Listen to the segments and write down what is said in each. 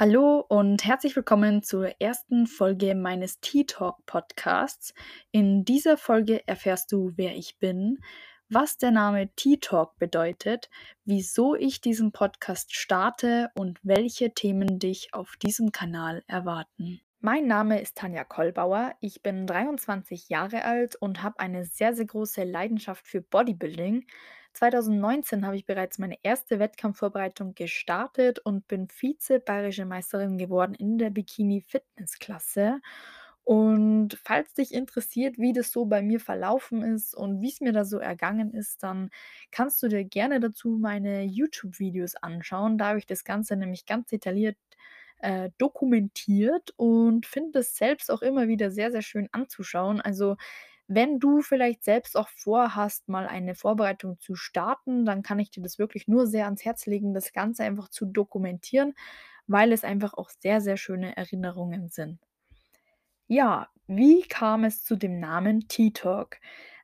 Hallo und herzlich willkommen zur ersten Folge meines Tea Talk Podcasts. In dieser Folge erfährst du, wer ich bin, was der Name Tea Talk bedeutet, wieso ich diesen Podcast starte und welche Themen dich auf diesem Kanal erwarten. Mein Name ist Tanja Kollbauer. Ich bin 23 Jahre alt und habe eine sehr, sehr große Leidenschaft für Bodybuilding. 2019 habe ich bereits meine erste Wettkampfvorbereitung gestartet und bin Vize-Bayerische Meisterin geworden in der Bikini-Fitness-Klasse. Und falls dich interessiert, wie das so bei mir verlaufen ist und wie es mir da so ergangen ist, dann kannst du dir gerne dazu meine YouTube-Videos anschauen. Da habe ich das Ganze nämlich ganz detailliert äh, dokumentiert und finde es selbst auch immer wieder sehr, sehr schön anzuschauen. Also wenn du vielleicht selbst auch vorhast, mal eine Vorbereitung zu starten, dann kann ich dir das wirklich nur sehr ans Herz legen, das Ganze einfach zu dokumentieren, weil es einfach auch sehr, sehr schöne Erinnerungen sind. Ja, wie kam es zu dem Namen Tea Talk?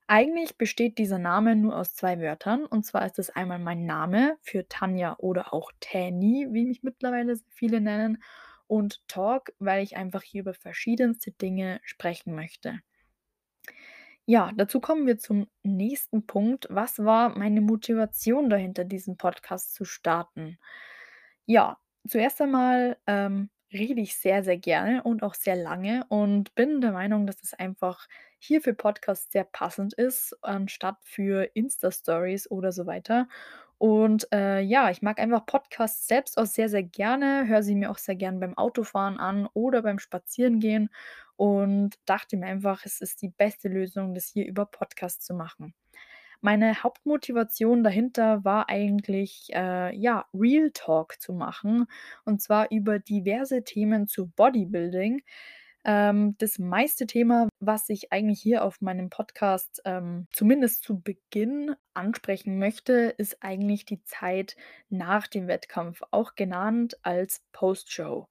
Eigentlich besteht dieser Name nur aus zwei Wörtern. Und zwar ist es einmal mein Name für Tanja oder auch Tani, wie mich mittlerweile viele nennen. Und Talk, weil ich einfach hier über verschiedenste Dinge sprechen möchte. Ja, dazu kommen wir zum nächsten Punkt. Was war meine Motivation dahinter, diesen Podcast zu starten? Ja, zuerst einmal ähm, rede ich sehr, sehr gerne und auch sehr lange und bin der Meinung, dass es einfach hier für Podcasts sehr passend ist, anstatt für Insta-Stories oder so weiter. Und äh, ja, ich mag einfach Podcasts selbst auch sehr, sehr gerne, höre sie mir auch sehr gern beim Autofahren an oder beim Spazierengehen und dachte mir einfach, es ist die beste Lösung, das hier über Podcast zu machen. Meine Hauptmotivation dahinter war eigentlich, äh, ja, Real Talk zu machen und zwar über diverse Themen zu Bodybuilding. Ähm, das meiste Thema, was ich eigentlich hier auf meinem Podcast ähm, zumindest zu Beginn ansprechen möchte, ist eigentlich die Zeit nach dem Wettkampf, auch genannt als Postshow.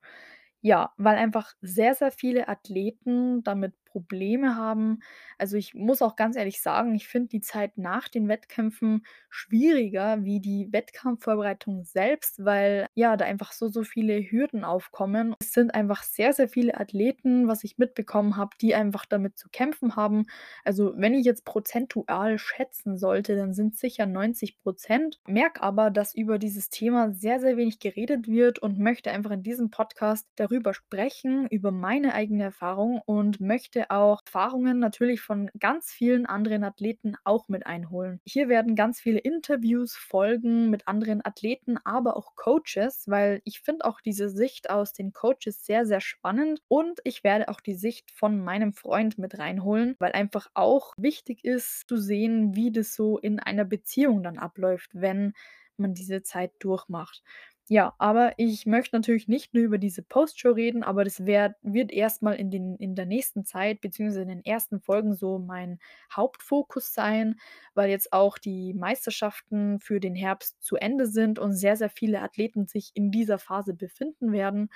Ja, weil einfach sehr, sehr viele Athleten damit Probleme haben. Also, ich muss auch ganz ehrlich sagen, ich finde die Zeit nach den Wettkämpfen schwieriger wie die Wettkampfvorbereitung selbst, weil, ja, da einfach so, so viele Hürden aufkommen. Es sind einfach sehr, sehr viele Athleten, was ich mitbekommen habe, die einfach damit zu kämpfen haben. Also, wenn ich jetzt prozentual schätzen sollte, dann sind es sicher 90% Merke aber, dass über dieses Thema sehr, sehr wenig geredet wird und möchte einfach in diesem Podcast darüber sprechen, über meine eigene Erfahrung und möchte auch Erfahrungen natürlich von ganz vielen anderen Athleten auch mit einholen. Hier werden ganz viele Interviews folgen mit anderen Athleten, aber auch Coaches, weil ich finde auch diese Sicht aus den Coaches sehr, sehr spannend und ich werde auch die Sicht von meinem Freund mit reinholen, weil einfach auch wichtig ist zu sehen, wie das so in einer Beziehung dann abläuft, wenn man diese Zeit durchmacht. Ja, aber ich möchte natürlich nicht nur über diese Postshow reden, aber das wär wird erstmal in den in der nächsten Zeit beziehungsweise in den ersten Folgen so mein Hauptfokus sein, weil jetzt auch die Meisterschaften für den Herbst zu Ende sind und sehr, sehr viele Athleten sich in dieser Phase befinden werden.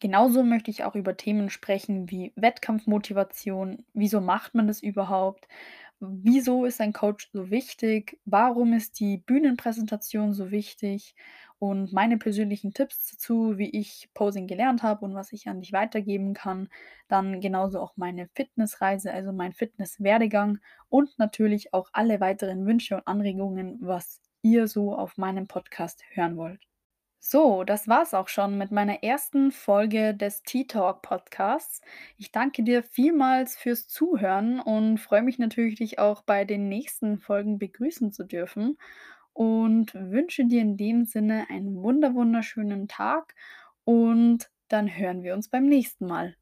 Genauso möchte ich auch über Themen sprechen wie Wettkampfmotivation. Wieso macht man das überhaupt? Wieso ist ein Coach so wichtig? Warum ist die Bühnenpräsentation so wichtig? Und meine persönlichen Tipps dazu, wie ich Posing gelernt habe und was ich an dich weitergeben kann. Dann genauso auch meine Fitnessreise, also mein Fitnesswerdegang und natürlich auch alle weiteren Wünsche und Anregungen, was ihr so auf meinem Podcast hören wollt. So, das war's auch schon mit meiner ersten Folge des Tea Talk Podcasts. Ich danke dir vielmals fürs Zuhören und freue mich natürlich, dich auch bei den nächsten Folgen begrüßen zu dürfen und wünsche dir in dem Sinne einen wunder wunderschönen Tag und dann hören wir uns beim nächsten Mal.